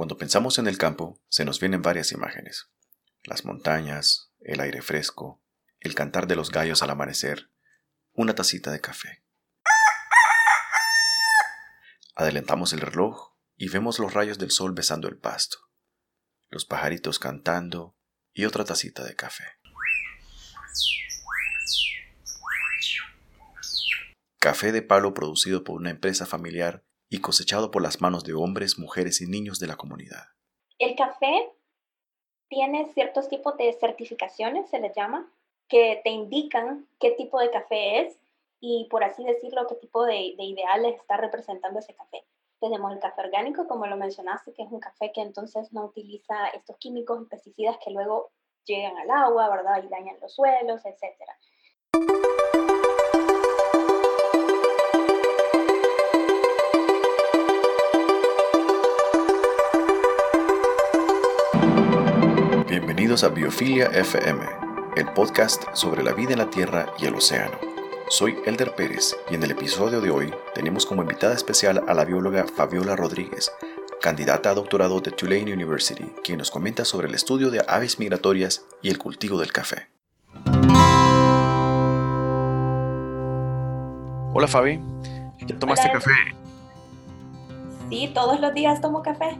Cuando pensamos en el campo, se nos vienen varias imágenes. Las montañas, el aire fresco, el cantar de los gallos al amanecer, una tacita de café. Adelantamos el reloj y vemos los rayos del sol besando el pasto, los pajaritos cantando y otra tacita de café. Café de palo producido por una empresa familiar y cosechado por las manos de hombres, mujeres y niños de la comunidad. El café tiene ciertos tipos de certificaciones, se les llama, que te indican qué tipo de café es y, por así decirlo, qué tipo de, de ideales está representando ese café. Tenemos el café orgánico, como lo mencionaste, que es un café que entonces no utiliza estos químicos y pesticidas que luego llegan al agua, ¿verdad? Y dañan los suelos, etcétera. Bienvenidos a Biofilia FM, el podcast sobre la vida en la Tierra y el océano. Soy Elder Pérez y en el episodio de hoy tenemos como invitada especial a la bióloga Fabiola Rodríguez, candidata a doctorado de Tulane University, quien nos comenta sobre el estudio de aves migratorias y el cultivo del café. Hola Fabi, ¿ya tomaste café? Sí, todos los días tomo café.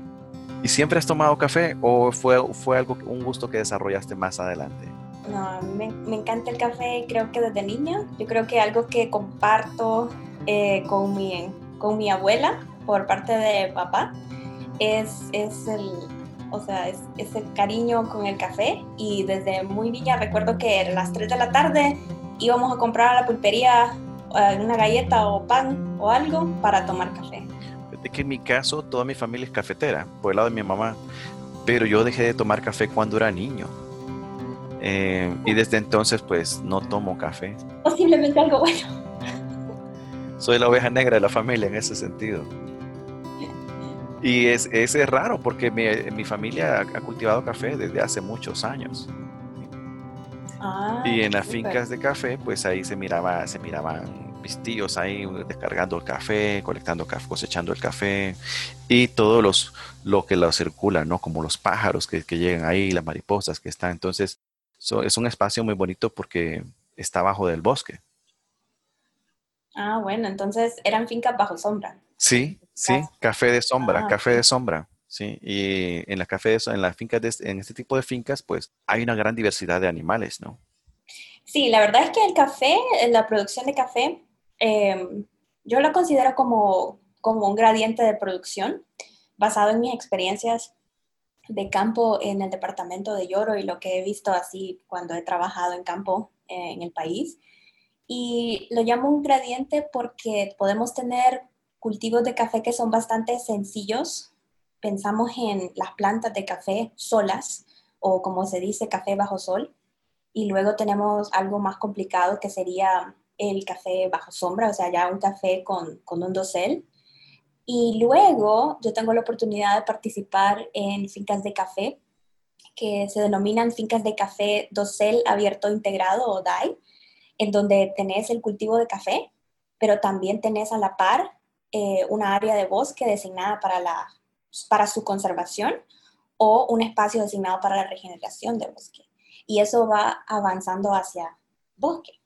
¿Y siempre has tomado café o fue, fue algo, un gusto que desarrollaste más adelante? No, me, encanta el café, creo que desde niña. Yo creo que algo que comparto eh, con, mi, con mi abuela por parte de papá es, es el, o sea, es, ese cariño con el café y desde muy niña recuerdo que a las 3 de la tarde íbamos a comprar a la pulpería eh, una galleta o pan o algo para tomar café de que en mi caso toda mi familia es cafetera, por el lado de mi mamá, pero yo dejé de tomar café cuando era niño. Eh, y desde entonces pues no tomo café. Posiblemente algo bueno. Soy la oveja negra de la familia en ese sentido. Y es, es raro porque mi, mi, familia ha cultivado café desde hace muchos años. Ah, y en las fincas de café, pues ahí se miraba, se miraban mis tíos ahí descargando el café, colectando café, cosechando el café y todos los lo que lo circula, ¿no? Como los pájaros que, que llegan ahí, las mariposas que están. Entonces, es un espacio muy bonito porque está bajo del bosque. Ah, bueno, entonces eran fincas bajo sombra. Sí, sí, café de sombra, ah, café de sombra. Sí, y en las cafés, en las fincas, en este tipo de fincas, pues hay una gran diversidad de animales, ¿no? Sí, la verdad es que el café, la producción de café, Em, yo lo considero como, como un gradiente de producción basado en mis experiencias de campo en el departamento de Lloro y lo que he visto así cuando he trabajado en campo eh, en el país. Y lo llamo un gradiente porque podemos tener cultivos de café que son bastante sencillos. Pensamos en las plantas de café solas o como se dice café bajo sol. Y luego tenemos algo más complicado que sería el café bajo sombra, o sea, ya un café con, con un dosel. Y luego yo tengo la oportunidad de participar en fincas de café, que se denominan fincas de café dosel abierto integrado o DAI, en donde tenés el cultivo de café, pero también tenés a la par eh, una área de bosque designada para, la, para su conservación o un espacio designado para la regeneración de bosque. Y eso va avanzando hacia bosque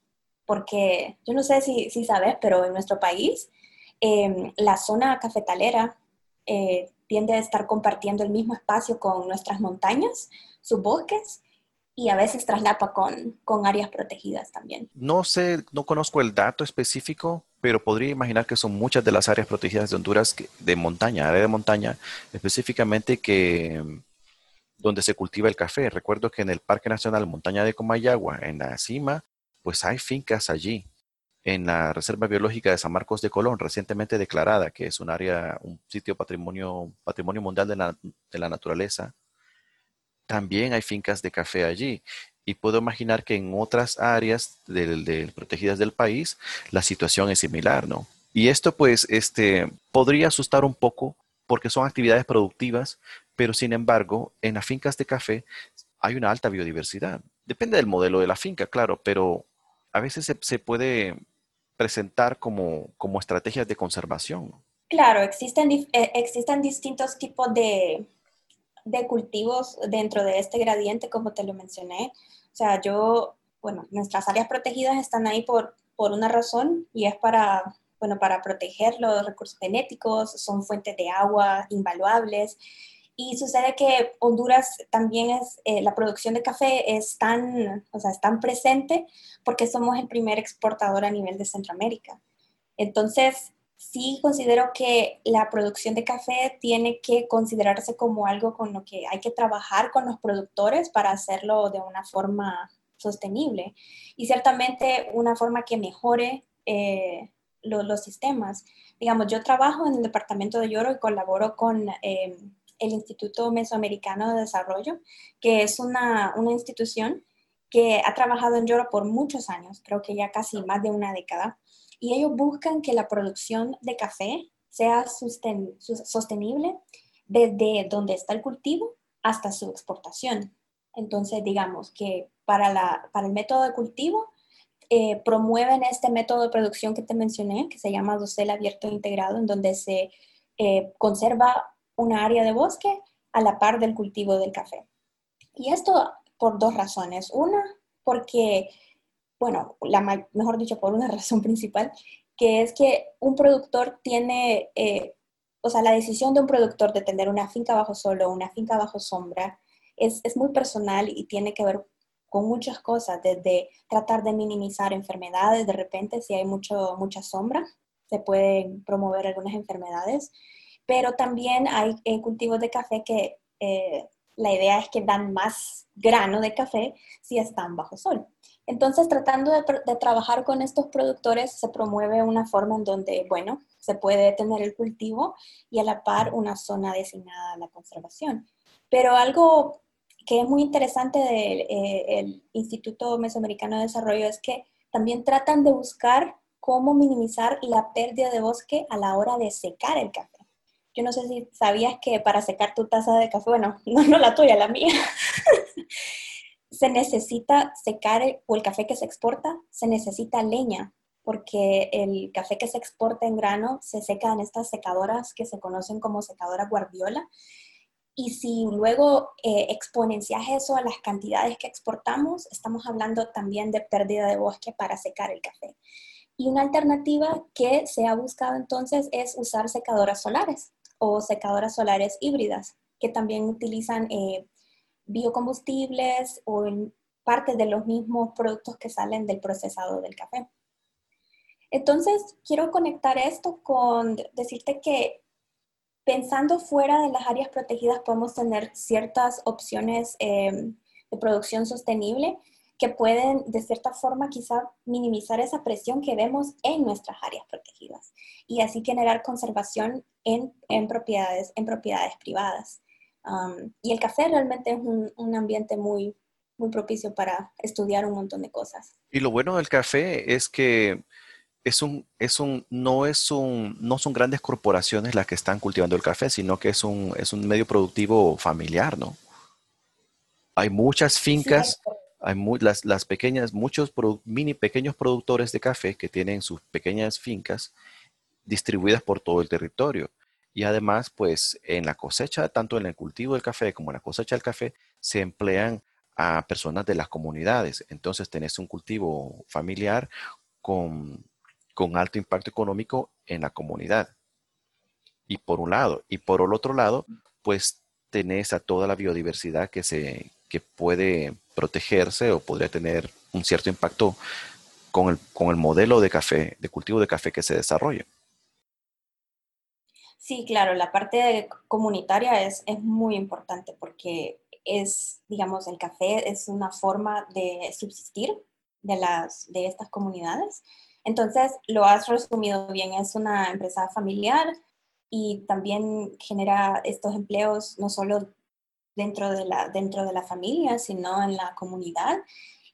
porque yo no sé si, si sabes, pero en nuestro país em, la zona cafetalera eh, tiende a estar compartiendo el mismo espacio con nuestras montañas, sus bosques, y a veces traslapa con, con áreas protegidas también. No sé, no conozco el dato específico, pero podría imaginar que son muchas de las áreas protegidas de Honduras de montaña, área de montaña, específicamente que donde se cultiva el café. Recuerdo que en el Parque Nacional Montaña de Comayagua, en la cima, pues hay fincas allí en la Reserva Biológica de San Marcos de Colón, recientemente declarada, que es un área, un sitio patrimonio, patrimonio mundial de la, naturaleza. También hay fincas de café allí. Y puedo imaginar que en otras áreas protegidas del país la situación es similar, ¿no? Y esto pues este, podría asustar un poco porque son actividades productivas, pero sin embargo en las fincas de café hay una alta biodiversidad. Depende del modelo de la finca, claro, pero a veces se, puede presentar como, estrategias de conservación. Claro, existen, eh, existen distintos tipos de, de cultivos dentro de este gradiente, como te lo mencioné. O sea, yo, bueno, nuestras áreas protegidas están ahí por, por una razón y es para, bueno, para proteger los recursos genéticos, son fuentes de agua invaluables. Y sucede que Honduras también es, eh, la producción de café es tan, o sea, es tan presente porque somos el primer exportador a nivel de Centroamérica. Entonces, sí considero que la producción de café tiene que considerarse como algo con lo que hay que trabajar con los productores para hacerlo de una forma sostenible y ciertamente una forma que mejore eh, los sistemas. Digamos, yo trabajo en el departamento de Lloro y colaboro con eh, el Instituto Mesoamericano de Desarrollo, que es una, una institución que ha trabajado en Lloro por muchos años, creo que ya casi más de una década y ellos buscan que la producción de café sea sostenible desde donde está el cultivo hasta su exportación. Entonces, digamos que para, la, para el método de cultivo, eh, promueven este método de producción que te mencioné, que se llama dosel abierto integrado, en donde se eh, conserva una área de bosque a la par del cultivo del café. Y esto por dos razones. Una, porque bueno, la, mejor dicho, por una razón principal, que es que un productor tiene, eh, o sea, la decisión de un productor de tener una finca bajo sol o una finca bajo sombra es, es muy personal y tiene que ver con muchas cosas, desde tratar de minimizar enfermedades, de repente si hay mucho, mucha sombra, se pueden promover algunas enfermedades, pero también hay eh, cultivos de café que eh, la idea es que dan más grano de café si están bajo sol. Entonces, tratando de, trabajar con estos productores, se promueve una forma en donde, bueno, se puede tener el cultivo y a la par una zona designada a la conservación. Pero algo que es muy interesante del eh, Instituto Mesoamericano de Desarrollo es que también tratan de buscar cómo minimizar la pérdida de bosque a la hora de secar el café. Yo no sé si sabías que para secar tu taza de café, bueno, no, no la tuya, la mía, se necesita secar, o el café que se exporta, se necesita leña, porque el café que se exporta en grano se seca en estas secadoras que se conocen como secadora guardiola. Y si luego eh, exponencias eso a las cantidades que exportamos, estamos hablando también de pérdida de bosque para secar el café. Y una alternativa que se ha buscado entonces es usar secadoras solares o secadoras solares híbridas, que también utilizan eh, biocombustibles o parte de los mismos productos que salen del procesado del café. Entonces, quiero conectar esto con decirte que pensando fuera de las áreas protegidas podemos tener ciertas opciones em, de producción sostenible que pueden de cierta forma quizá minimizar esa presión que vemos en nuestras áreas protegidas y así generar conservación en, en propiedades, en propiedades privadas y el café realmente es un, ambiente muy, muy propicio para estudiar un montón de cosas. Y lo bueno del café es que es un, es un, no, es un, no son grandes corporaciones las que están cultivando el café, sino que es un, es un medio productivo familiar, ¿no? Hay muchas fincas, hay las, las, pequeñas, muchos mini pequeños productores de café que tienen sus pequeñas fincas distribuidas por todo el territorio. Y además, pues en la cosecha, tanto en el cultivo del café como en la cosecha del café, se emplean a personas de las comunidades. Entonces tenés un cultivo familiar con, alto impacto económico en la comunidad. Y por un lado. Y por el otro lado, pues tenés a toda la biodiversidad que, se, que puede protegerse o podría tener un cierto impacto con el, con el modelo de café, de cultivo de café que se desarrolla. Sí, claro, la parte comunitaria es, es muy importante porque es, digamos, el café es una forma de subsistir de, las, de estas comunidades. Entonces, lo has resumido bien, es una empresa familiar y también genera estos empleos no solo dentro de la, dentro de la familia, sino en la comunidad.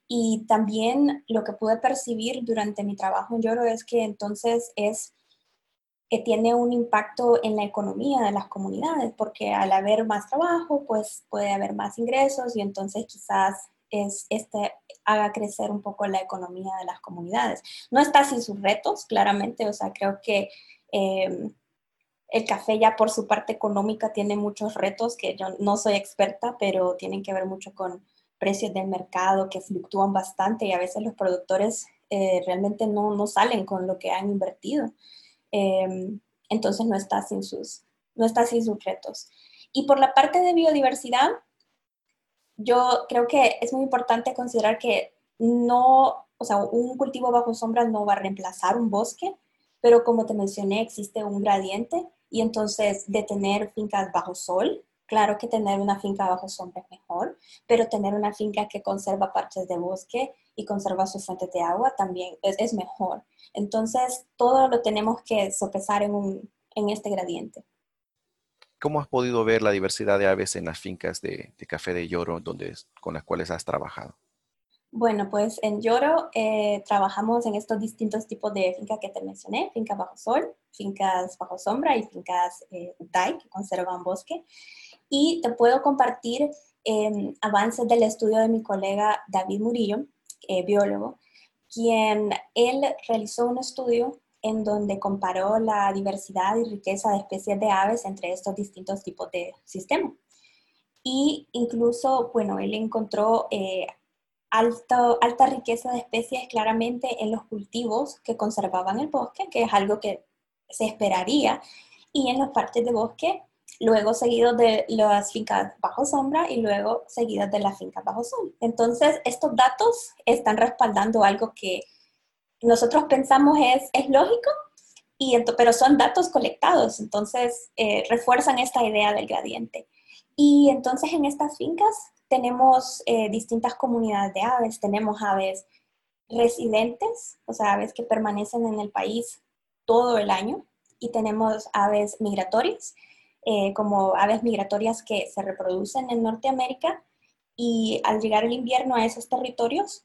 Y también lo que pude percibir durante mi trabajo en Lloro es que entonces es que tiene un impacto en la economía de las comunidades, porque al haber más trabajo, pues puede haber más ingresos y entonces quizás es, este haga crecer un poco la economía de las comunidades. No está sin sus retos, claramente, o sea, creo que em, El café ya por su parte económica tiene muchos retos que yo no soy experta, pero tienen que ver mucho con precios del mercado que fluctúan bastante y a veces los productores eh, realmente no, no, salen con lo que han invertido. Em, entonces no está, sin sus, no está sin sus retos. Y por la parte de biodiversidad, yo creo que es muy importante considerar que no, o sea, un cultivo bajo sombra no va a reemplazar un bosque, pero como te mencioné, existe un gradiente y entonces de tener fincas bajo sol, claro que tener una finca bajo sombra es mejor, pero tener una finca que conserva partes de bosque y conserva su fuente de agua también es, mejor. Entonces, todo lo tenemos que sopesar en, un, en este gradiente. ¿Cómo has podido ver la diversidad de aves en las fincas de, café de lloro donde, con las cuales has trabajado? Bueno, pues en Lloro eh, trabajamos en estos distintos tipos de fincas que te mencioné, fincas bajo sol, fincas bajo sombra y fincas eh, que conservan bosque. Y te puedo compartir em, avances del estudio de mi colega David Murillo, eh, biólogo, quien él realizó un estudio en donde comparó la diversidad y riqueza de especies de aves entre estos distintos tipos de sistemas. Y incluso, bueno, él encontró eh, alto, alta riqueza de especies claramente en los cultivos que conservaban el bosque, que es algo que se esperaría, y en las partes de bosque, luego seguidos de las fincas bajo sombra y luego seguidas de las fincas bajo sol. Entonces, estos datos están respaldando algo que nosotros pensamos es, es lógico, y pero son datos colectados, entonces eh, refuerzan esta idea del gradiente. Y entonces en estas fincas tenemos eh, distintas comunidades de aves, tenemos aves residentes, o sea, aves que permanecen en el país todo el año, y tenemos aves migratorias, eh, como aves migratorias que se reproducen en Norteamérica y al llegar el invierno a esos territorios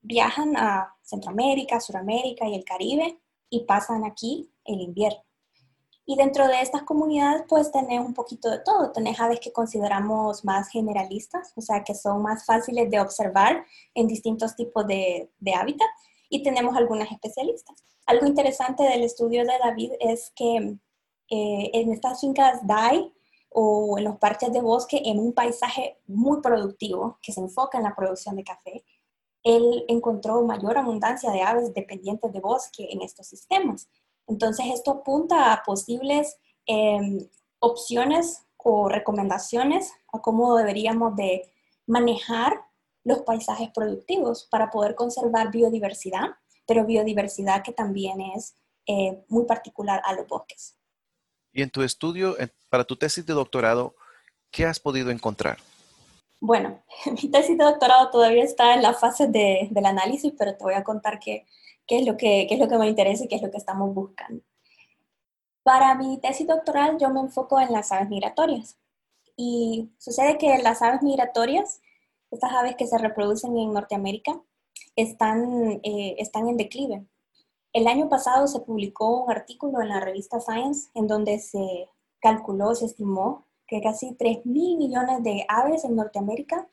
viajan a Centroamérica, Suramérica y el Caribe y pasan aquí el invierno. Y dentro de estas comunidades, pues tenés un poquito de todo. Tenés aves que consideramos más generalistas, o sea, que son más fáciles de observar en distintos tipos de, de hábitat. Y tenemos algunas especialistas. Algo interesante del estudio de David es que eh, en estas fincas DAI o en los parches de bosque, en un paisaje muy productivo que se enfoca en la producción de café, él encontró mayor abundancia de aves dependientes de bosque en estos sistemas. Entonces, esto apunta a posibles em, opciones o recomendaciones a cómo deberíamos de manejar los paisajes productivos para poder conservar biodiversidad, pero biodiversidad que también es eh, muy particular a los bosques. Y en tu estudio, para tu tesis de doctorado, ¿qué has podido encontrar? Bueno, mi tesis de doctorado todavía está en la fase de, del análisis, pero te voy a contar qué, qué, es lo que, qué es lo que me interesa y qué es lo que estamos buscando. Para mi tesis doctoral yo me enfoco en las aves migratorias. Y sucede que las aves migratorias, estas aves que se reproducen en Norteamérica, están, eh, están en declive. El año pasado se publicó un artículo en la revista Science en donde se calculó, se estimó que casi 3 mil millones de aves en Norteamérica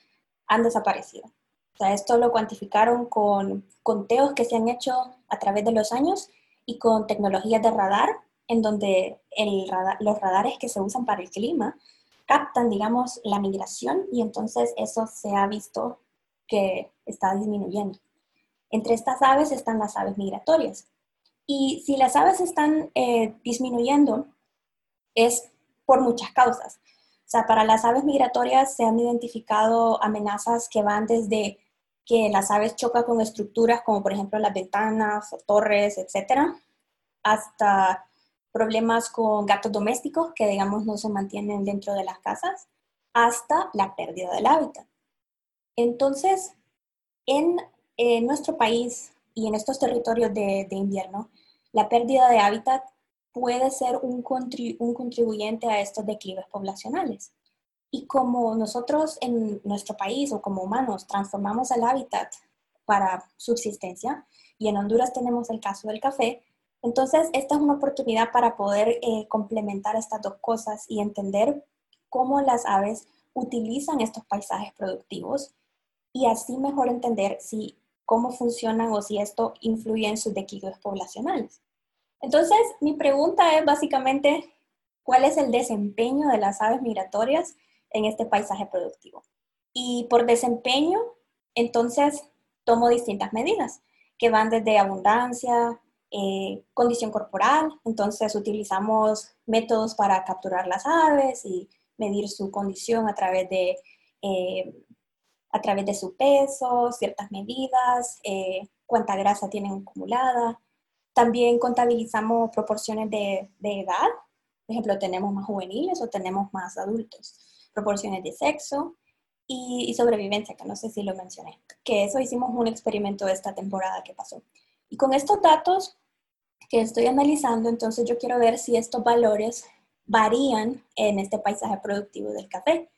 han desaparecido. O sea, esto lo cuantificaron con conteos que se han hecho a través de los años y con tecnologías de radar, en donde el los radares que se usan para el clima captan, digamos, la migración y entonces eso se ha visto que está disminuyendo. Entre estas aves están las aves migratorias. Y si las aves están eh, disminuyendo, es por muchas causas. O sea, para las aves migratorias se han identificado amenazas que van desde que las aves chocan con estructuras como por ejemplo las ventanas o torres, etcétera, hasta problemas con gatos domésticos que digamos no se mantienen dentro de las casas, hasta la pérdida del hábitat. Entonces, en, nuestro país y en estos territorios de, invierno, la pérdida de hábitat puede ser un contribuyente a estos declives poblacionales. Y como nosotros en nuestro país o como humanos transformamos el hábitat para subsistencia, y en Honduras tenemos el caso del café, entonces esta es una oportunidad para poder eh, complementar estas dos cosas y entender cómo las aves utilizan estos paisajes productivos y así mejor entender si cómo funcionan o si esto influye en sus declives poblacionales. Entonces, mi pregunta es básicamente, cuál es el desempeño de las aves migratorias en este paisaje productivo. Y por desempeño, entonces tomo distintas medidas que van desde abundancia, eh, condición corporal, entonces utilizamos métodos para capturar las aves y medir su condición a través de, eh, a través de su peso, ciertas medidas, eh, cuánta grasa tienen acumulada. También contabilizamos proporciones de, de edad, por ejemplo, tenemos más juveniles o tenemos más adultos, proporciones de sexo y, sobrevivencia, que no sé si lo mencioné, que eso hicimos un experimento esta temporada que pasó. Y con estos datos que estoy analizando, entonces yo quiero ver si estos valores varían en este paisaje productivo del café.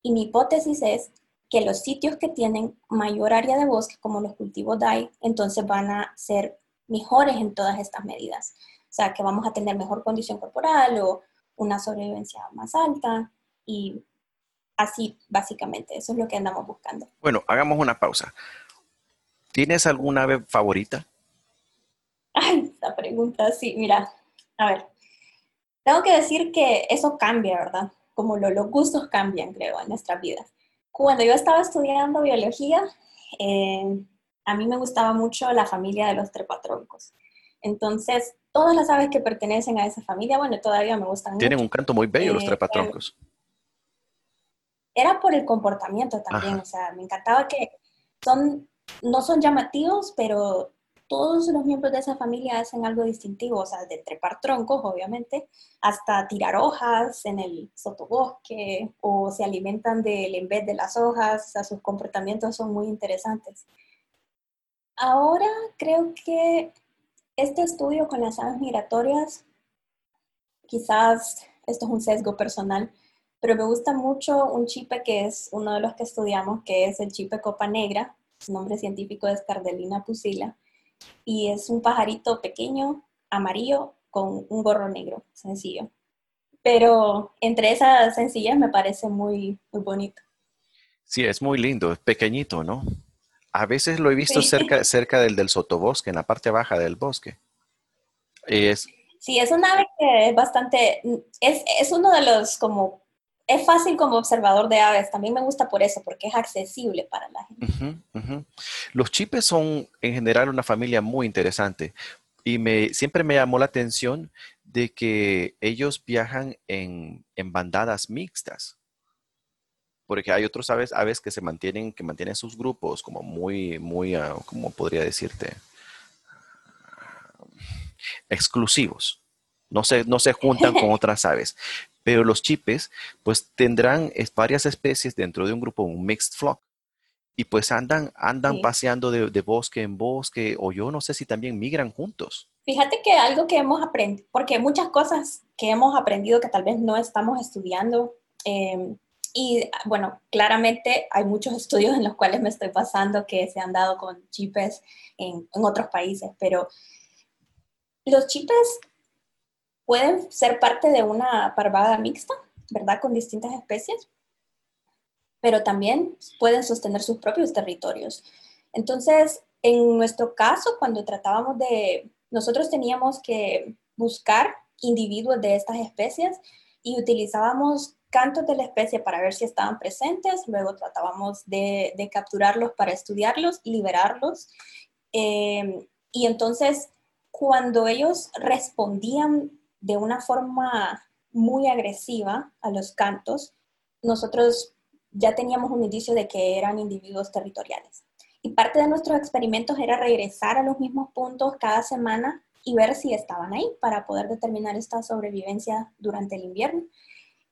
Y mi hipótesis es que los sitios que tienen mayor área de bosque, como los cultivos DAI, entonces van a ser mejores en todas estas medidas. O sea, que vamos a tener mejor condición corporal o una sobrevivencia más alta y así, básicamente. Eso es lo que andamos buscando. Bueno, hagamos una pausa. ¿Tienes alguna ave favorita? Ay, esta pregunta, sí, mira, a ver. Tengo que decir que eso cambia, ¿verdad? Como los gustos cambian, creo, en nuestras vidas. Cuando yo estaba estudiando biología, eh, a mí me gustaba mucho la familia de los trepatroncos. Entonces, todas las aves que pertenecen a esa familia, bueno, todavía me gustan Tienen un canto muy bello los eh, trepatroncos era por el comportamiento también, o sea, me encantaba que son, no son llamativos, pero todos los miembros de esa familia hacen algo distintivo, o sea, de trepar troncos, obviamente, hasta tirar hojas en el sotobosque, o se alimentan del en vez de las hojas, o sea, sus comportamientos son muy interesantes. Ahora creo que este estudio con las aves migratorias, quizás esto es un sesgo personal, pero me gusta mucho un chipe que es uno de los que estudiamos, que es el chipe copa negra, su nombre científico es Cardelina pusila, y es un pajarito pequeño, amarillo, con un gorro negro, sencillo. Pero entre esas sencillas me parece muy, muy bonito. Sí, es muy lindo, es pequeñito, ¿no? A veces lo he visto cerca, cerca del, del sotobosque, en la parte baja del bosque. Es, sí, es un ave que es bastante, es, es uno de los como es fácil como observador de aves. También me gusta por eso, porque es accesible para la gente. Los chipes son en general una familia muy interesante y me, siempre me llamó la atención de que ellos viajan en, bandadas mixtas. Porque hay otros aves, aves que se mantienen, que mantienen sus grupos como muy, muy, uh, como podría decirte, exclusivos. No se, no se juntan con otras aves. Pero los chipes, pues tendrán varias especies dentro de un grupo, un mixed flock. Y pues andan, andan paseando de, bosque en bosque, o yo no sé si también migran juntos. Fíjate que algo que hemos aprendido, porque muchas cosas que hemos aprendido que tal vez no estamos estudiando, em, y bueno, claramente hay muchos estudios en los cuales me estoy pasando que se han dado con chipes en, en otros países, pero los chipes pueden ser parte de una parvada mixta, ¿verdad? Con distintas especies, pero también pueden sostener sus propios territorios. Entonces, en nuestro caso, cuando tratábamos de, nosotros teníamos que buscar individuos de estas especies y utilizábamos cantos de la especie para ver si estaban presentes, luego tratábamos de, capturarlos para estudiarlos, liberarlos. Eh, y entonces, cuando ellos respondían de una forma muy agresiva a los cantos, nosotros ya teníamos un indicio de que eran individuos territoriales. Y parte de nuestros experimentos era regresar a los mismos puntos cada semana y ver si estaban ahí para poder determinar esta sobrevivencia durante el invierno.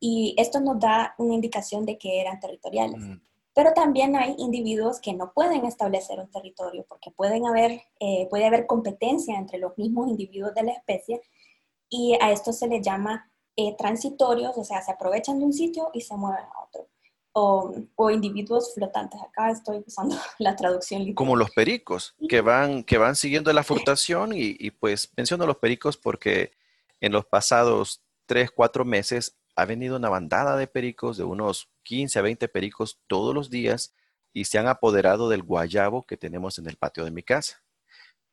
Y esto nos da una indicación de que eran territoriales. Mm. Pero también hay individuos que no pueden establecer un territorio porque pueden haber, eh, puede haber competencia entre los mismos individuos de la especie y a esto se le llama eh, transitorios, o sea, se aprovechan de un sitio y se mueven a otro. O, o, individuos flotantes. Acá estoy usando la traducción literal. Como los pericos, que van, que van siguiendo la flotación y, y, pues menciono los pericos porque en los pasados tres, cuatro meses ha venido una bandada de pericos, de unos 15 a 20 pericos todos los días y se han apoderado del guayabo que tenemos en el patio de mi casa.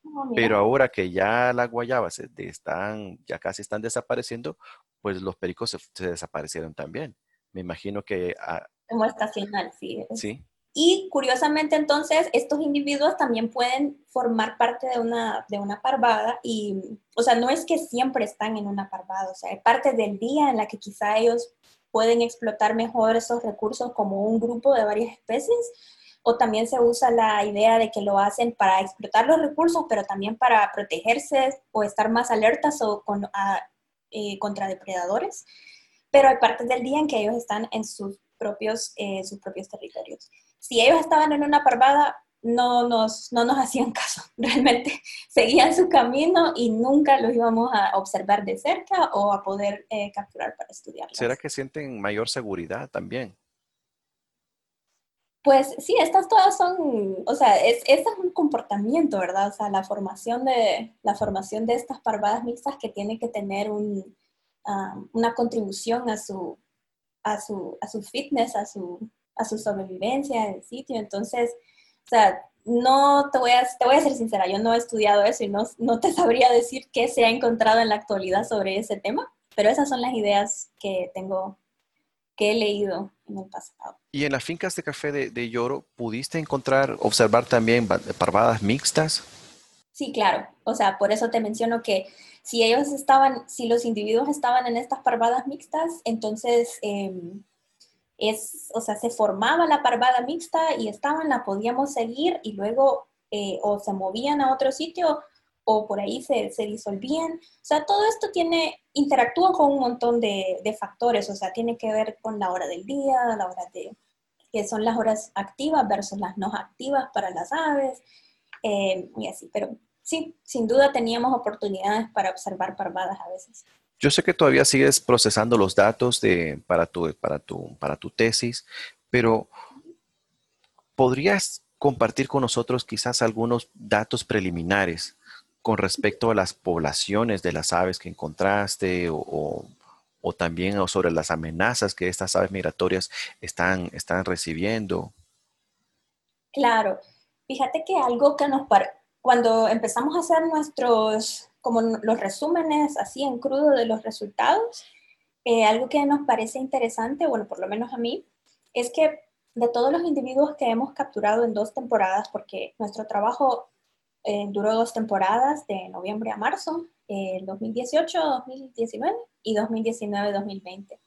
Oh, mira. Pero ahora que ya las guayabas están, ya casi están desapareciendo, pues los pericos se, se desaparecieron también. Me imagino que, ah, Como estacional, sí. sí, Y curiosamente entonces estos individuos también pueden formar parte de una, de una parvada y, o sea, no es que siempre están en una parvada, o sea, hay parte del día en la que quizá ellos pueden explotar mejor esos recursos como un grupo de varias especies o también se usa la idea de que lo hacen para explotar los recursos, pero también para protegerse o estar más alertas o con, a- eh, contra depredadores. Pero hay partes del día en que ellos están en sus propios, eh, sus propios territorios si ellos estaban en una parvada, no nos, no nos hacían caso. Realmente seguían su camino y nunca los íbamos a observar de cerca o a poder eh, capturar para estudiarlos. ¿será que sienten mayor seguridad también? Pues sí, estas todas son, o sea, es, este es un comportamiento, ¿verdad? O sea, la formación de, la formación de estas parvadas mixtas que tiene que tener un, ah, una contribución a su, a, su, a su fitness, a su, a su sobrevivencia en el sitio. Entonces, o sea, no te voy a, te voy a ser sincera, yo no he estudiado eso y no, no te sabría decir qué se ha encontrado en la actualidad sobre ese tema, pero esas son las ideas que tengo, que he leído en el pasado. Y en las fincas de café de, de Lloro, ¿pudiste encontrar, observar también parvadas mixtas? Sí, claro. O sea, por eso te menciono que si ellos estaban, si los individuos estaban en estas parvadas mixtas, entonces eh, es, o sea, se formaba la parvada mixta y estaban, la podíamos seguir y luego eh, o se movían a otro sitio o por ahí se, se disolvían. O sea, todo esto tiene, interactúa con un montón de, de factores, o sea, tiene que ver con la hora del día, la hora de, que son las horas activas versus las no activas para las aves, eh, y así, pero sí, sin duda teníamos oportunidades para observar parvadas a veces. Yo sé que todavía sigues procesando los datos de, para, tu, para, tu, para tu tesis, pero ¿podrías compartir con nosotros quizás algunos datos preliminares con respecto a las poblaciones de las aves que encontraste o, o- o también sobre las amenazas que estas aves migratorias están, están recibiendo? Claro, fíjate que algo que nos par cuando empezamos a hacer nuestros, como los resúmenes así en crudo de los resultados, eh, algo que nos parece interesante, bueno, por lo menos a mí, es que de todos los individuos que hemos capturado en dos temporadas, porque nuestro trabajo eh, duró dos temporadas de noviembre a marzo, eh, 2018-2019 y 2019-2020.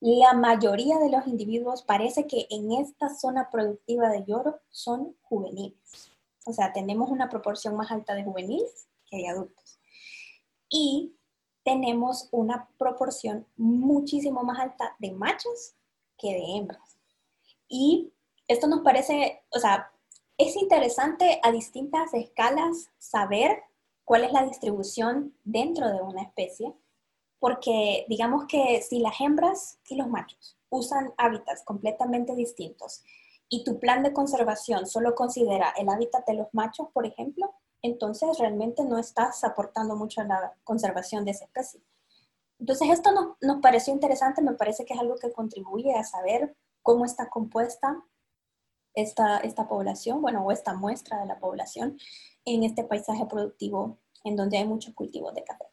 La mayoría de los individuos parece que en esta zona productiva de Lloro son juveniles. O sea, tenemos una proporción más alta de juveniles que de adultos. Y tenemos una proporción muchísimo más alta de machos que de hembras. Y esto nos parece, o sea, es interesante a distintas escalas saber cuál es la distribución dentro de una especie, porque digamos que si las hembras y los machos usan hábitats completamente distintos y tu plan de conservación solo considera el hábitat de los machos, por ejemplo, entonces realmente no estás aportando mucho a la conservación de esa especie. Entonces esto nos, pareció interesante, me parece que es algo que contribuye a saber cómo está compuesta esta, esta población, bueno, o esta muestra de la población en este paisaje productivo en donde hay muchos cultivos de café.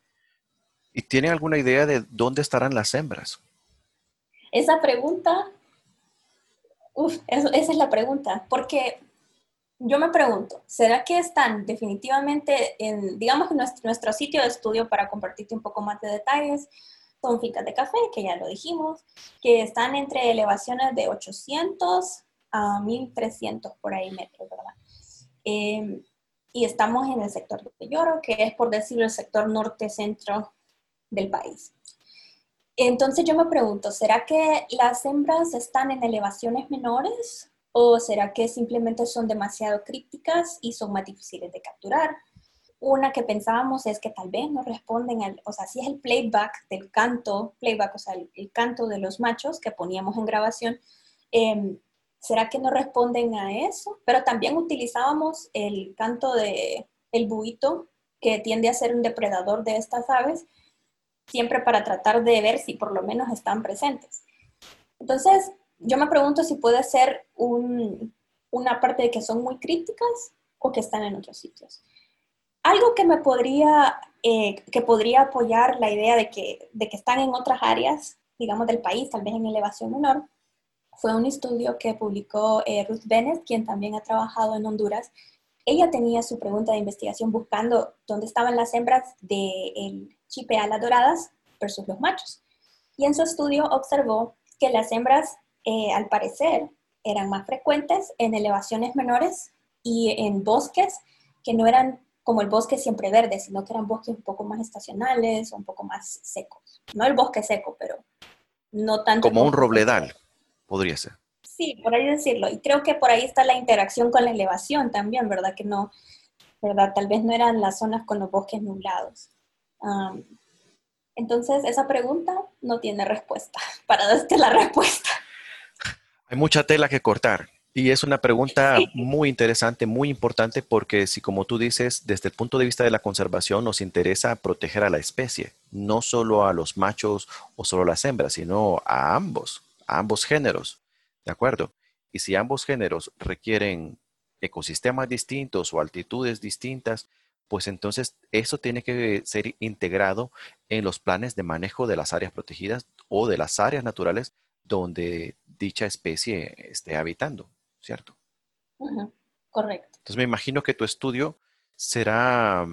¿Y tienen alguna idea de dónde estarán las hembras? Esa pregunta, uf, esa es la pregunta, porque yo me pregunto, ¿será que están definitivamente en, digamos nuestro, nuestro sitio de estudio para compartirte un poco más de detalles, son fincas de café, que ya lo dijimos, que están entre elevaciones de 800 a 1300 por ahí metros, ¿verdad? Eh, y estamos en el sector de Lloro, que es por decirlo el sector norte-centro del país. Entonces yo me pregunto, ¿será que las hembras están en elevaciones menores o será que simplemente son demasiado crípticas y son más difíciles de capturar? Una que pensábamos es que tal vez no responden al, o sea, si es el playback del canto, playback, o sea, el, el canto de los machos que poníamos en grabación, eh, ¿será que no responden a eso? Pero también utilizábamos el canto de el buito, que tiende a ser un depredador de estas aves, siempre para tratar de ver si por lo menos están presentes. Entonces, yo me pregunto si puede ser un, una parte de que son muy críticas o que están en otros sitios. algo que me podría, eh, que podría apoyar la idea de que, de que están en otras áreas, digamos, del país, tal vez en elevación menor, fue un estudio que publicó eh, Ruth Bennett, quien también ha trabajado en Honduras. Ella tenía su pregunta de investigación buscando dónde estaban las hembras del chipe alas doradas versus los machos. Y en su estudio observó que las hembras, eh, al parecer, eran más frecuentes en elevaciones menores y en bosques que no eran como el bosque siempre verde, sino que eran bosques un poco más estacionales o un poco más secos. No el bosque seco, pero no tanto. Como un robledal, podría ser. Sí, por ahí decirlo. Y creo que por ahí está la interacción con la elevación también, ¿verdad? Que no, ¿verdad? Tal vez no eran las zonas con los bosques nublados. entonces, esa pregunta no tiene respuesta. Para darte la respuesta. Hay mucha tela que cortar. Y es una pregunta muy interesante, muy importante, porque si como tú dices, desde el punto de vista de la conservación nos interesa proteger a la especie, no solo a los machos o solo a las hembras, sino a ambos, a ambos géneros, ¿de acuerdo? Y si ambos géneros requieren ecosistemas distintos o altitudes distintas, pues entonces eso tiene que ser integrado en los planes de manejo de las áreas protegidas o de las áreas naturales donde dicha especie esté habitando. ¿cierto? Correcto. Entonces me imagino que tu estudio será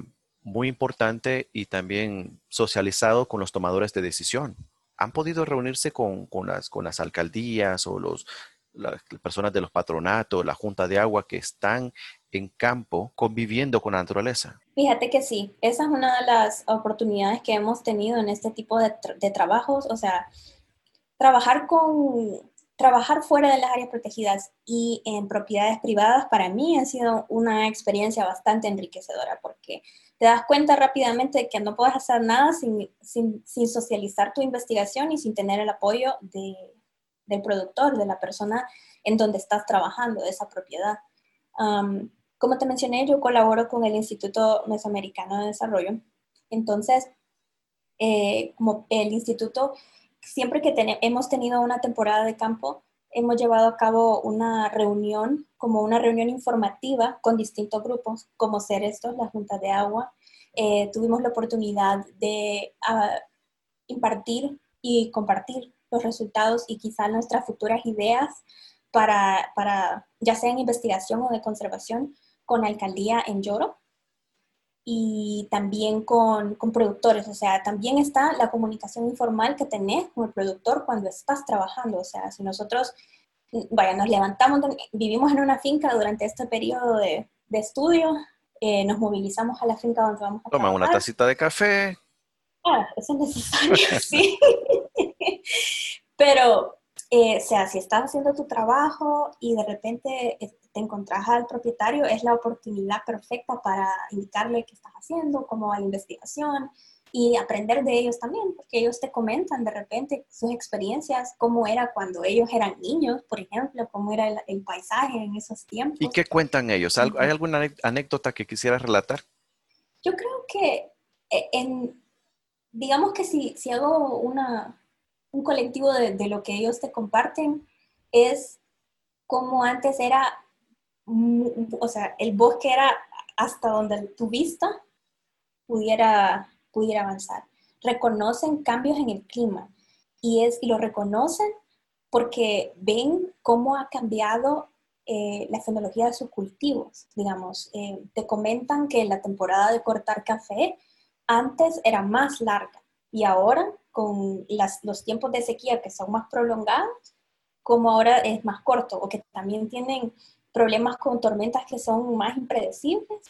muy importante y también socializado con los tomadores de decisión. ¿Han podido reunirse con, las, con las alcaldías o los, las personas de los patronatos, la junta de agua que están en campo conviviendo con la naturaleza? Fíjate que sí, esa es una de las oportunidades que hemos tenido en este tipo de, de trabajos, o sea, trabajar con, trabajar fuera de las áreas protegidas y en propiedades privadas para mí ha sido una experiencia bastante enriquecedora porque te das cuenta rápidamente de que no puedes hacer nada sin, sin, socializar tu investigación y sin tener el apoyo de, del productor, de la persona en donde estás trabajando, de esa propiedad. como te mencioné, yo colaboro con el Instituto Mesoamericano de Desarrollo. Entonces, eh, como el instituto siempre que hemos tenido una temporada de campo, hemos llevado a cabo una reunión, como una reunión informativa con distintos grupos, como ser estos, la Junta de Agua. Eh, tuvimos la oportunidad de ah, impartir y compartir los resultados y quizá nuestras futuras ideas para, para, ya sea en investigación o de conservación, con la alcaldía en Lloro y también con, con, productores. O sea, también está la comunicación informal que tenés con el productor cuando estás trabajando. O sea, si nosotros, vaya, nos levantamos, vivimos en una finca durante este periodo de, de estudio, eh, nos movilizamos a la finca donde vamos a Toma una tacita de café. Ah, eso es necesario, sí. Pero, eh, o sea, si estás haciendo tu trabajo y de repente te encontrás al propietario, es la oportunidad perfecta para indicarle qué estás haciendo, cómo va la investigación y aprender de ellos también, porque ellos te comentan de repente sus experiencias, cómo era cuando ellos eran niños, por ejemplo, cómo era el, paisaje en esos tiempos. ¿Y qué cuentan ellos? ¿Hay alguna anécdota que quisieras relatar? Yo creo que eh, en, digamos que si, si hago una, un colectivo de, de lo que ellos te comparten, es como antes era o sea, el bosque era hasta donde tu vista pudiera, pudiera avanzar. Reconocen cambios en el clima y, es, y lo reconocen porque ven cómo ha cambiado eh, la tecnología de sus cultivos. Digamos, eh, te comentan que la temporada de cortar café antes era más larga y ahora con las, los tiempos de sequía que son más prolongados, como ahora es más corto o que también tienen problemas con tormentas que son más impredecibles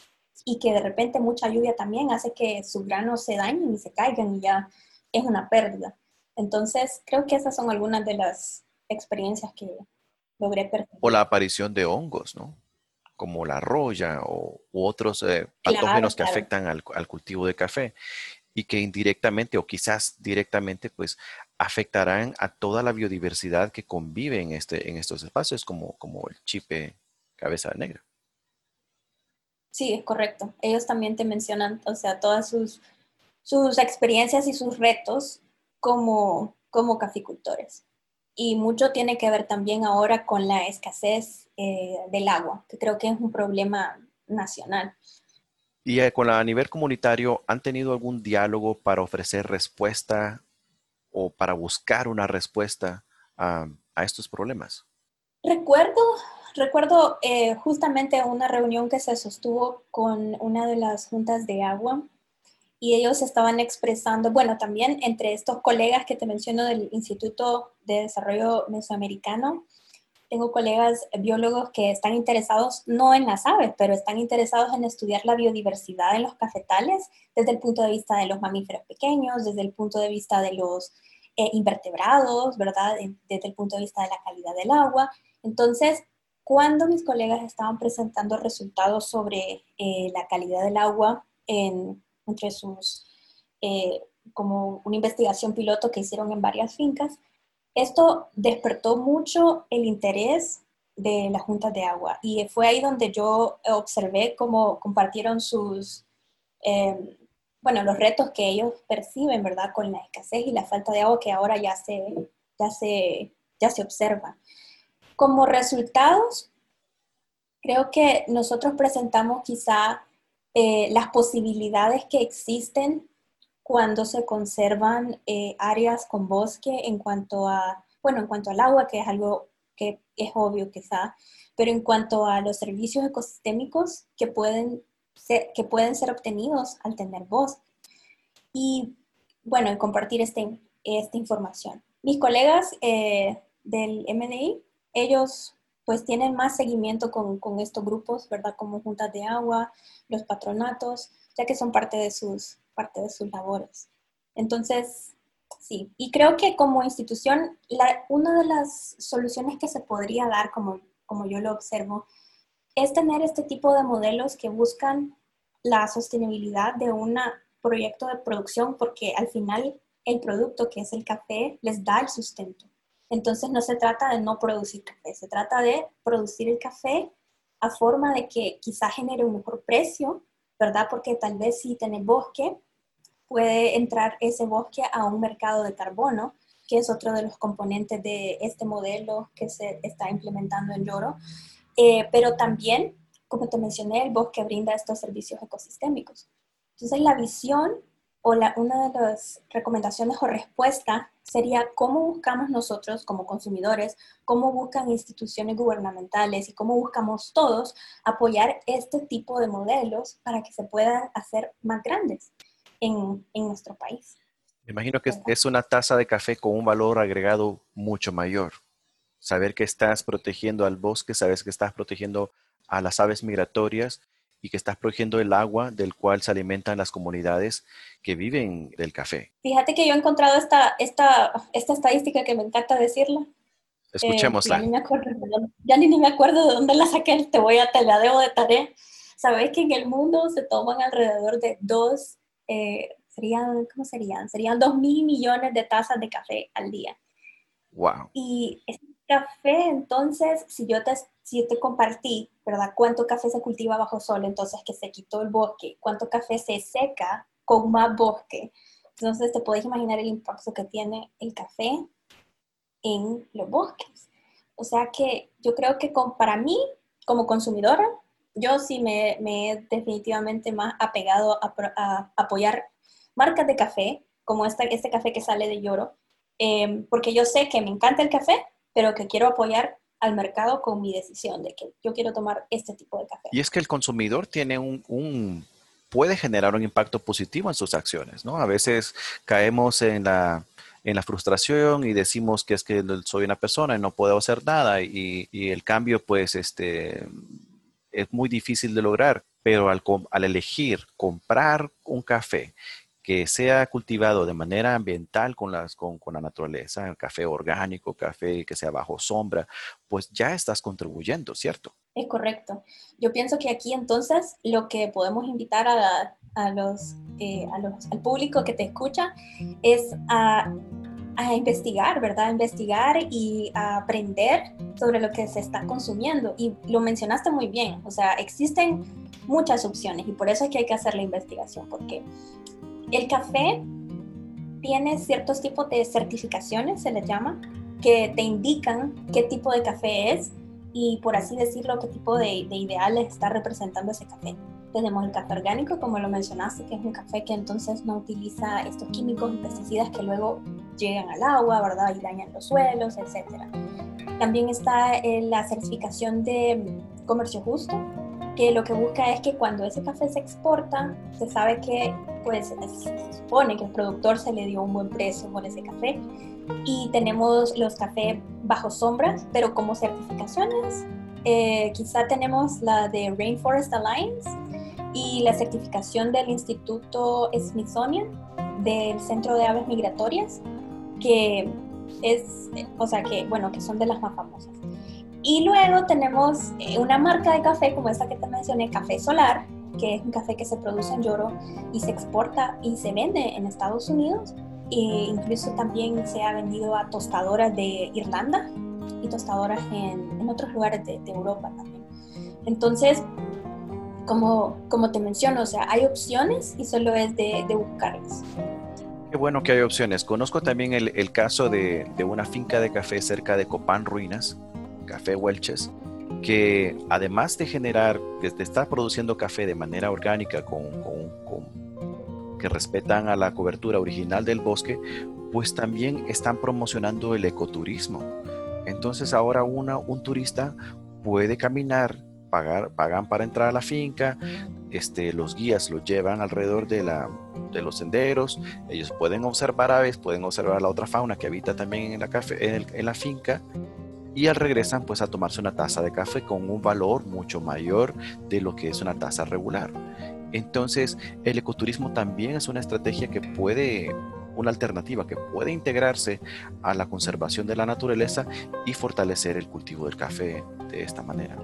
y que de repente mucha lluvia también hace que sus granos se dañen y se caigan y ya es una pérdida. Entonces, creo que esas son algunas de las experiencias que logré perder. O la aparición de hongos, ¿no? Como la roya o, u otros eh, patógenos que afectan al, al, cultivo de café y que indirectamente o quizás directamente pues afectarán a toda la biodiversidad que convive en, este, en estos espacios como, como el chipe cabeza negra. Sí, es correcto. Ellos también te mencionan, o sea, todas sus, sus experiencias y sus retos como, como caficultores. Y mucho tiene que ver también ahora con la escasez eh, del agua, que creo que es un problema nacional. Y eh, con la, a nivel comunitario, ¿han tenido algún diálogo para ofrecer respuesta o para buscar una respuesta a, estos problemas? Recuerdo, recuerdo eh, justamente una reunión que se sostuvo con una de las juntas de agua y ellos estaban expresando, bueno, también entre estos colegas que te menciono del Instituto de Desarrollo Mesoamericano, tengo colegas biólogos que están interesados no en las aves, pero están interesados en estudiar la biodiversidad en los cafetales desde el punto de vista de los mamíferos pequeños, desde el punto de vista de los eh, invertebrados, ¿verdad? Desde el punto de vista de la calidad del agua. Entonces, cuando mis colegas estaban presentando resultados sobre eh, la calidad del agua en, entre sus, eh, como una investigación piloto que hicieron en varias fincas, esto despertó mucho el interés de las juntas de agua y fue ahí donde yo observé cómo compartieron sus, eh, bueno, los retos que ellos perciben, ¿verdad? Con la escasez y la falta de agua que ahora ya se, ya se, ya se observa. Como resultados, creo que nosotros presentamos quizá eh, las posibilidades que existen cuando se conservan eh, áreas con bosque en cuanto a, bueno, en cuanto al agua, que es algo que es obvio quizá, pero en cuanto a los servicios ecosistémicos que pueden ser, que pueden ser obtenidos al tener bosque. Y bueno, compartir este, esta información. Mis colegas eh, del MDI, ellos pues tienen más seguimiento con, con, estos grupos, ¿verdad? Como juntas de agua, los patronatos, ya que son parte de sus parte de sus labores. Entonces, sí, y creo que como institución, una de las soluciones que se podría dar, como, como yo lo observo, es tener este tipo de modelos que buscan la sostenibilidad de un proyecto de producción, porque al final el producto que es el café les da el sustento. Entonces no se trata de no producir café, se trata de producir el café a forma de que quizá genere un mejor precio, ¿verdad? Porque tal vez si tenés bosque, puede entrar ese bosque a un mercado de carbono, que es otro de los componentes de este modelo que se está implementando en Lloro. Eh, pero también, como te mencioné, el bosque brinda estos servicios ecosistémicos. Entonces, la visión o una de las recomendaciones o respuesta sería cómo buscamos nosotros como consumidores, cómo buscan instituciones gubernamentales y cómo buscamos todos apoyar este tipo de modelos para que se puedan hacer más grandes en, nuestro país. Me imagino que es una taza de café con un valor agregado mucho mayor. Saber que estás protegiendo al bosque, sabes que estás protegiendo a las aves migratorias y que estás protegiendo el agua del cual se alimentan las comunidades que viven del café. Fíjate que yo he encontrado esta, esta, esta estadística que me encanta decirla. Escuchémosla. ya, ni me acuerdo, ya ni, me acuerdo de dónde la saqué, te voy a, te la debo de tarea. Sabes que en el mundo se toman alrededor de dos eh, serían, ¿cómo serían? Serían 2 mil millones de tazas de café al día. Wow. Y ese café, entonces, si yo te, si te compartí, ¿verdad? ¿Cuánto café se cultiva bajo sol? Entonces, que se quitó el bosque. ¿Cuánto café se seca con más bosque? Entonces, te puedes imaginar el impacto que tiene el café en los bosques. O sea que yo creo que con, para mí, como consumidora, yo sí me, he definitivamente más apegado a, apoyar marcas de café, como este, este café que sale de Lloro, em, porque yo sé que me encanta el café, pero que quiero apoyar al mercado con mi decisión de que yo quiero tomar este tipo de café. Y es que el consumidor tiene un, puede generar un impacto positivo en sus acciones, ¿no? A veces caemos en la, en la frustración y decimos que es que soy una persona y no puedo hacer nada y, y el cambio pues este es muy difícil de lograr, pero al, elegir comprar un café que sea cultivado de manera ambiental con, las, con, la naturaleza, café orgánico, café que sea bajo sombra, pues ya estás contribuyendo, ¿cierto? Es correcto. Yo pienso que aquí entonces lo que podemos invitar a, los, eh, a los, al público que te escucha es a a investigar, ¿verdad? A investigar y a aprender sobre lo que se está consumiendo. Y lo mencionaste muy bien, o sea, existen muchas opciones y por eso es que hay que hacer la investigación, porque el café tiene ciertos tipos de certificaciones, se les llama, que te indican qué tipo de café es y por así decirlo, qué tipo de, de ideales está representando ese café. Tenemos el café orgánico, como lo mencionaste, que es un café que entonces no utiliza estos químicos y pesticidas que luego llegan al agua, ¿verdad? Y dañan los suelos, etc. También está eh, la certificación de comercio justo, que lo que busca es que cuando ese café se exporta, se sabe que, pues, se supone que el productor se le dio un buen precio por ese café. Y tenemos los cafés bajo sombra, pero como certificaciones, eh, quizá tenemos la de Rainforest Alliance y la certificación del Instituto Smithsonian del Centro de Aves Migratorias, que es, o sea, que, bueno, que son de las más famosas. Y luego tenemos eh, una marca de café como esta que te mencioné, Café Solar, que es un café que se produce en Lloro y se exporta y se vende en Estados Unidos. E incluso también se ha vendido a tostadoras de Irlanda y tostadoras en, en otros lugares de, de, Europa también. Entonces, como, como te menciono, o sea, hay opciones y solo es de, de buscarlas. Qué bueno que hay opciones. Conozco también el, el caso de, de, una finca de café cerca de Copán Ruinas, Café Welches, que además de generar, de estar produciendo café de manera orgánica con, con, con, que respetan a la cobertura original del bosque, pues también están promocionando el ecoturismo. Entonces ahora una, un turista puede caminar, pagar, pagan para entrar a la finca, este, los guías los llevan alrededor de, la, de los senderos, ellos pueden observar aves, pueden observar la otra fauna que habita también en la, café, en, el, en la finca y al regresan pues a tomarse una taza de café con un valor mucho mayor de lo que es una taza regular. Entonces el ecoturismo también es una estrategia que puede una alternativa que puede integrarse a la conservación de la naturaleza y fortalecer el cultivo del café de esta manera.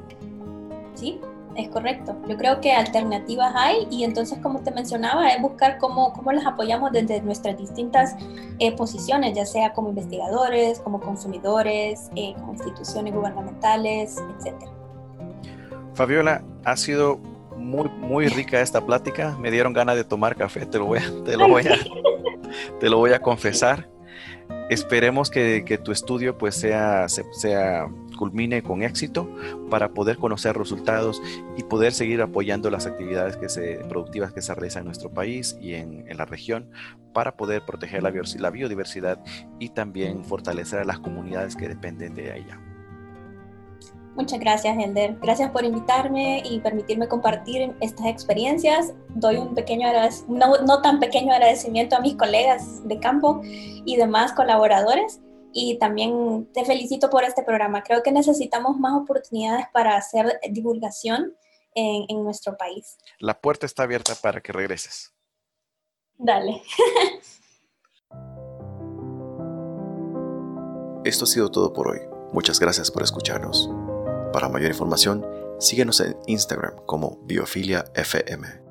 Sí, es correcto. Yo creo que alternativas hay y entonces, como te mencionaba, es buscar cómo, cómo las apoyamos desde nuestras distintas eh, posiciones, ya sea como investigadores, como consumidores, eh, como instituciones gubernamentales, etc. Fabiola, ha sido muy, muy rica esta plática. Me dieron ganas de tomar café, te lo voy a, te lo voy a, te lo voy a confesar. Esperemos que, tu estudio pues sea, sea, culmine con éxito para poder conocer resultados y poder seguir apoyando las actividades que se, productivas que se realizan en nuestro país y en, en la región para poder proteger la, la biodiversidad y también fortalecer a las comunidades que dependen de ella. Muchas gracias, Helder. Gracias por invitarme y permitirme compartir estas experiencias. Doy un pequeño, no, no tan pequeño agradecimiento a mis colegas de campo y demás colaboradores. Y también te felicito por este programa. Creo que necesitamos más oportunidades para hacer divulgación en, en nuestro país. La puerta está abierta para que regreses. Dale. Esto ha sido todo por hoy. Muchas gracias por escucharnos. Para mayor información, síguenos en Instagram como BiofiliaFM.